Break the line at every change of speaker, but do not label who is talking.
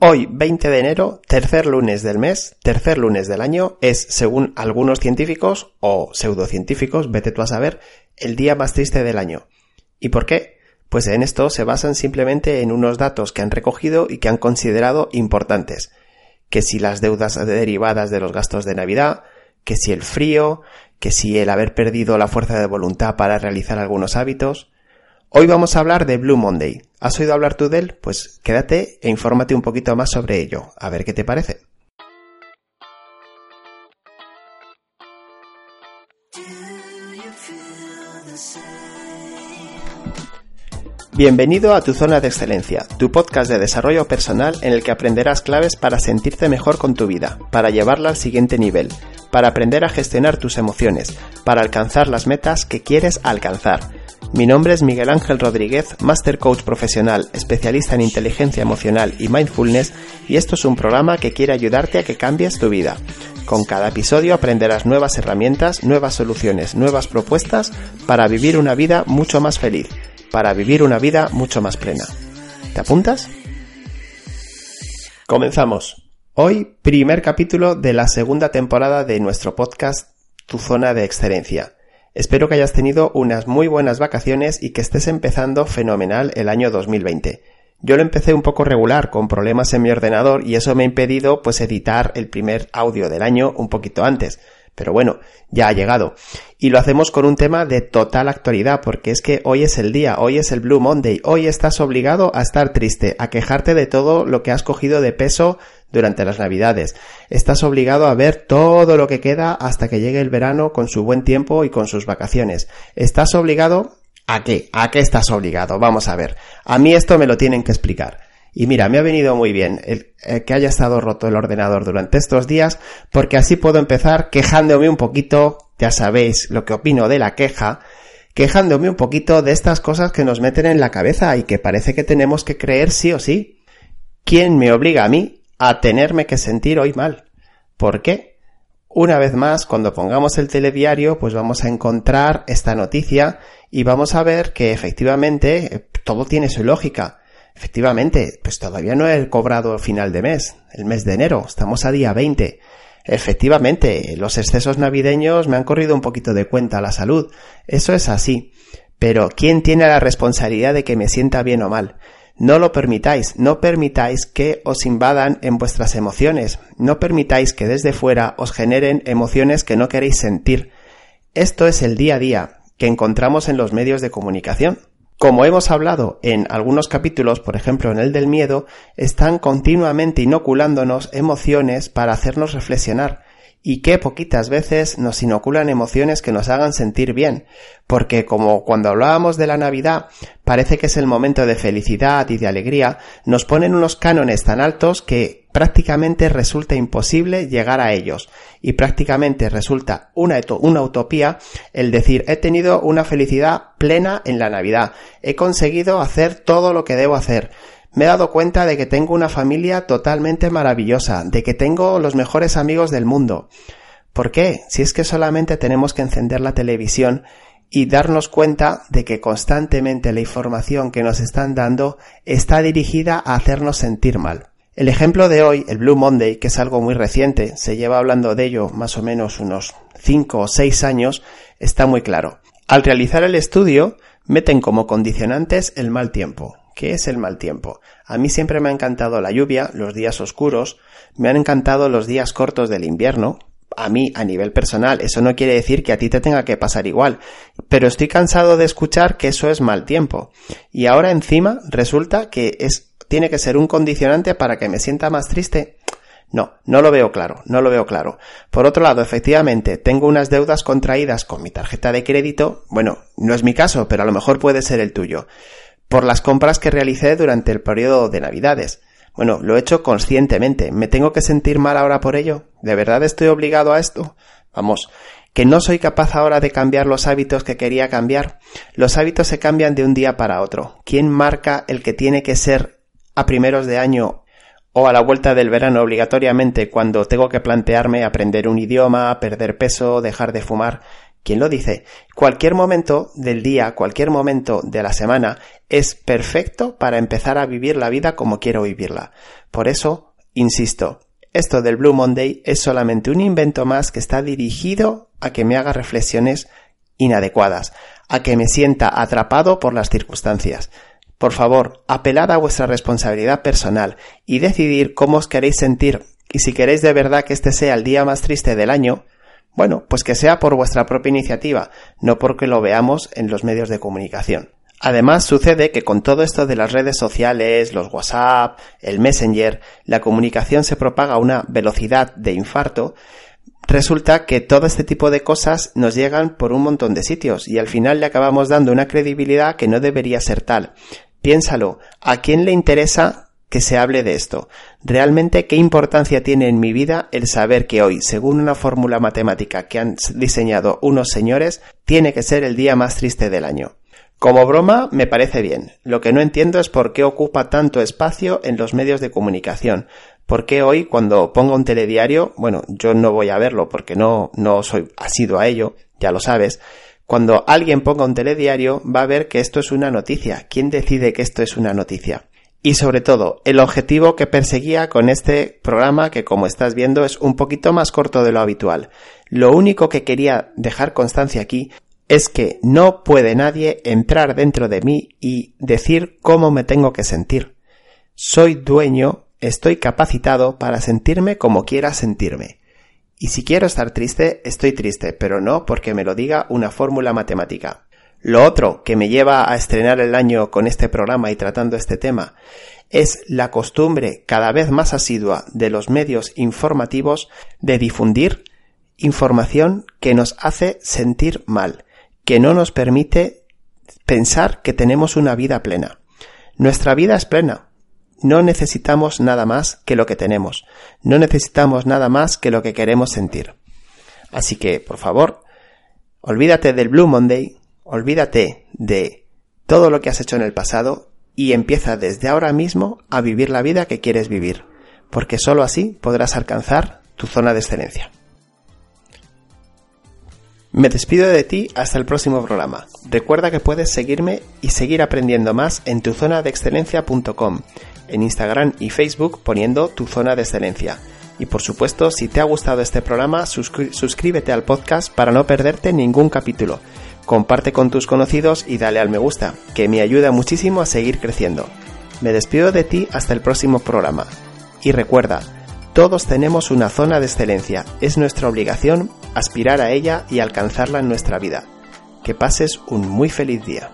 Hoy, 20 de enero, tercer lunes del mes, tercer lunes del año, es, según algunos científicos o pseudocientíficos, vete tú a saber, el día más triste del año. ¿Y por qué? Pues en esto se basan simplemente en unos datos que han recogido y que han considerado importantes. Que si las deudas derivadas de los gastos de Navidad, que si el frío, que si el haber perdido la fuerza de voluntad para realizar algunos hábitos, Hoy vamos a hablar de Blue Monday. ¿Has oído hablar tú de él? Pues quédate e infórmate un poquito más sobre ello. A ver qué te parece. Bienvenido a tu zona de excelencia, tu podcast de desarrollo personal en el que aprenderás claves para sentirte mejor con tu vida, para llevarla al siguiente nivel, para aprender a gestionar tus emociones, para alcanzar las metas que quieres alcanzar mi nombre es Miguel Ángel Rodríguez, Master Coach profesional, especialista en inteligencia emocional y mindfulness, y esto es un programa que quiere ayudarte a que cambies tu vida. Con cada episodio aprenderás nuevas herramientas, nuevas soluciones, nuevas propuestas para vivir una vida mucho más feliz, para vivir una vida mucho más plena. ¿Te apuntas? Comenzamos. Hoy, primer capítulo de la segunda temporada de nuestro podcast Tu Zona de Excelencia. Espero que hayas tenido unas muy buenas vacaciones y que estés empezando fenomenal el año 2020. Yo lo empecé un poco regular con problemas en mi ordenador y eso me ha impedido pues editar el primer audio del año un poquito antes. Pero bueno, ya ha llegado. Y lo hacemos con un tema de total actualidad, porque es que hoy es el día, hoy es el Blue Monday, hoy estás obligado a estar triste, a quejarte de todo lo que has cogido de peso durante las navidades. Estás obligado a ver todo lo que queda hasta que llegue el verano con su buen tiempo y con sus vacaciones. Estás obligado a qué? ¿A qué estás obligado? Vamos a ver. A mí esto me lo tienen que explicar. Y mira, me ha venido muy bien el, que haya estado roto el ordenador durante estos días, porque así puedo empezar quejándome un poquito, ya sabéis lo que opino de la queja, quejándome un poquito de estas cosas que nos meten en la cabeza y que parece que tenemos que creer sí o sí. ¿Quién me obliga a mí a tenerme que sentir hoy mal. ¿Por qué? Una vez más, cuando pongamos el telediario, pues vamos a encontrar esta noticia y vamos a ver que efectivamente eh, todo tiene su lógica. Efectivamente, pues todavía no he cobrado final de mes, el mes de enero, estamos a día 20. Efectivamente, los excesos navideños me han corrido un poquito de cuenta a la salud. Eso es así. Pero ¿quién tiene la responsabilidad de que me sienta bien o mal? No lo permitáis, no permitáis que os invadan en vuestras emociones, no permitáis que desde fuera os generen emociones que no queréis sentir. Esto es el día a día que encontramos en los medios de comunicación. Como hemos hablado en algunos capítulos, por ejemplo en el del miedo, están continuamente inoculándonos emociones para hacernos reflexionar, y que poquitas veces nos inoculan emociones que nos hagan sentir bien, porque como cuando hablábamos de la Navidad parece que es el momento de felicidad y de alegría, nos ponen unos cánones tan altos que prácticamente resulta imposible llegar a ellos. Y prácticamente resulta una, una utopía el decir he tenido una felicidad plena en la Navidad, he conseguido hacer todo lo que debo hacer, me he dado cuenta de que tengo una familia totalmente maravillosa, de que tengo los mejores amigos del mundo. ¿Por qué? Si es que solamente tenemos que encender la televisión y darnos cuenta de que constantemente la información que nos están dando está dirigida a hacernos sentir mal. El ejemplo de hoy, el Blue Monday, que es algo muy reciente, se lleva hablando de ello más o menos unos 5 o 6 años, está muy claro. Al realizar el estudio, meten como condicionantes el mal tiempo, ¿Qué es el mal tiempo? A mí siempre me ha encantado la lluvia, los días oscuros, me han encantado los días cortos del invierno. A mí, a nivel personal, eso no quiere decir que a ti te tenga que pasar igual, pero estoy cansado de escuchar que eso es mal tiempo. Y ahora encima resulta que es, tiene que ser un condicionante para que me sienta más triste. No, no lo veo claro, no lo veo claro. Por otro lado, efectivamente, tengo unas deudas contraídas con mi tarjeta de crédito. Bueno, no es mi caso, pero a lo mejor puede ser el tuyo por las compras que realicé durante el periodo de Navidades. Bueno, lo he hecho conscientemente. ¿Me tengo que sentir mal ahora por ello? ¿De verdad estoy obligado a esto? Vamos, que no soy capaz ahora de cambiar los hábitos que quería cambiar. Los hábitos se cambian de un día para otro. ¿Quién marca el que tiene que ser a primeros de año o a la vuelta del verano obligatoriamente cuando tengo que plantearme aprender un idioma, perder peso, dejar de fumar? ¿Quién lo dice? Cualquier momento del día, cualquier momento de la semana es perfecto para empezar a vivir la vida como quiero vivirla. Por eso, insisto, esto del Blue Monday es solamente un invento más que está dirigido a que me haga reflexiones inadecuadas, a que me sienta atrapado por las circunstancias. Por favor, apelad a vuestra responsabilidad personal y decidir cómo os queréis sentir y si queréis de verdad que este sea el día más triste del año, bueno, pues que sea por vuestra propia iniciativa, no porque lo veamos en los medios de comunicación. Además, sucede que con todo esto de las redes sociales, los WhatsApp, el Messenger, la comunicación se propaga a una velocidad de infarto, resulta que todo este tipo de cosas nos llegan por un montón de sitios y al final le acabamos dando una credibilidad que no debería ser tal. Piénsalo, ¿a quién le interesa que se hable de esto? ¿Realmente qué importancia tiene en mi vida el saber que hoy, según una fórmula matemática que han diseñado unos señores, tiene que ser el día más triste del año? Como broma me parece bien. Lo que no entiendo es por qué ocupa tanto espacio en los medios de comunicación. ¿Por qué hoy cuando pongo un telediario, bueno, yo no voy a verlo porque no, no soy asido a ello, ya lo sabes, cuando alguien ponga un telediario va a ver que esto es una noticia. ¿Quién decide que esto es una noticia? Y sobre todo, el objetivo que perseguía con este programa, que como estás viendo es un poquito más corto de lo habitual. Lo único que quería dejar constancia aquí es que no puede nadie entrar dentro de mí y decir cómo me tengo que sentir. Soy dueño, estoy capacitado para sentirme como quiera sentirme. Y si quiero estar triste, estoy triste, pero no porque me lo diga una fórmula matemática. Lo otro que me lleva a estrenar el año con este programa y tratando este tema es la costumbre cada vez más asidua de los medios informativos de difundir información que nos hace sentir mal, que no nos permite pensar que tenemos una vida plena. Nuestra vida es plena. No necesitamos nada más que lo que tenemos. No necesitamos nada más que lo que queremos sentir. Así que, por favor, olvídate del Blue Monday, olvídate de todo lo que has hecho en el pasado y empieza desde ahora mismo a vivir la vida que quieres vivir, porque sólo así podrás alcanzar tu zona de excelencia. Me despido de ti hasta el próximo programa. Recuerda que puedes seguirme y seguir aprendiendo más en tuzonadeexcelencia.com, en Instagram y Facebook poniendo tu zona de excelencia. Y por supuesto, si te ha gustado este programa, suscríbete al podcast para no perderte ningún capítulo. Comparte con tus conocidos y dale al me gusta, que me ayuda muchísimo a seguir creciendo. Me despido de ti hasta el próximo programa. Y recuerda, todos tenemos una zona de excelencia, es nuestra obligación aspirar a ella y alcanzarla en nuestra vida. Que pases un muy feliz día.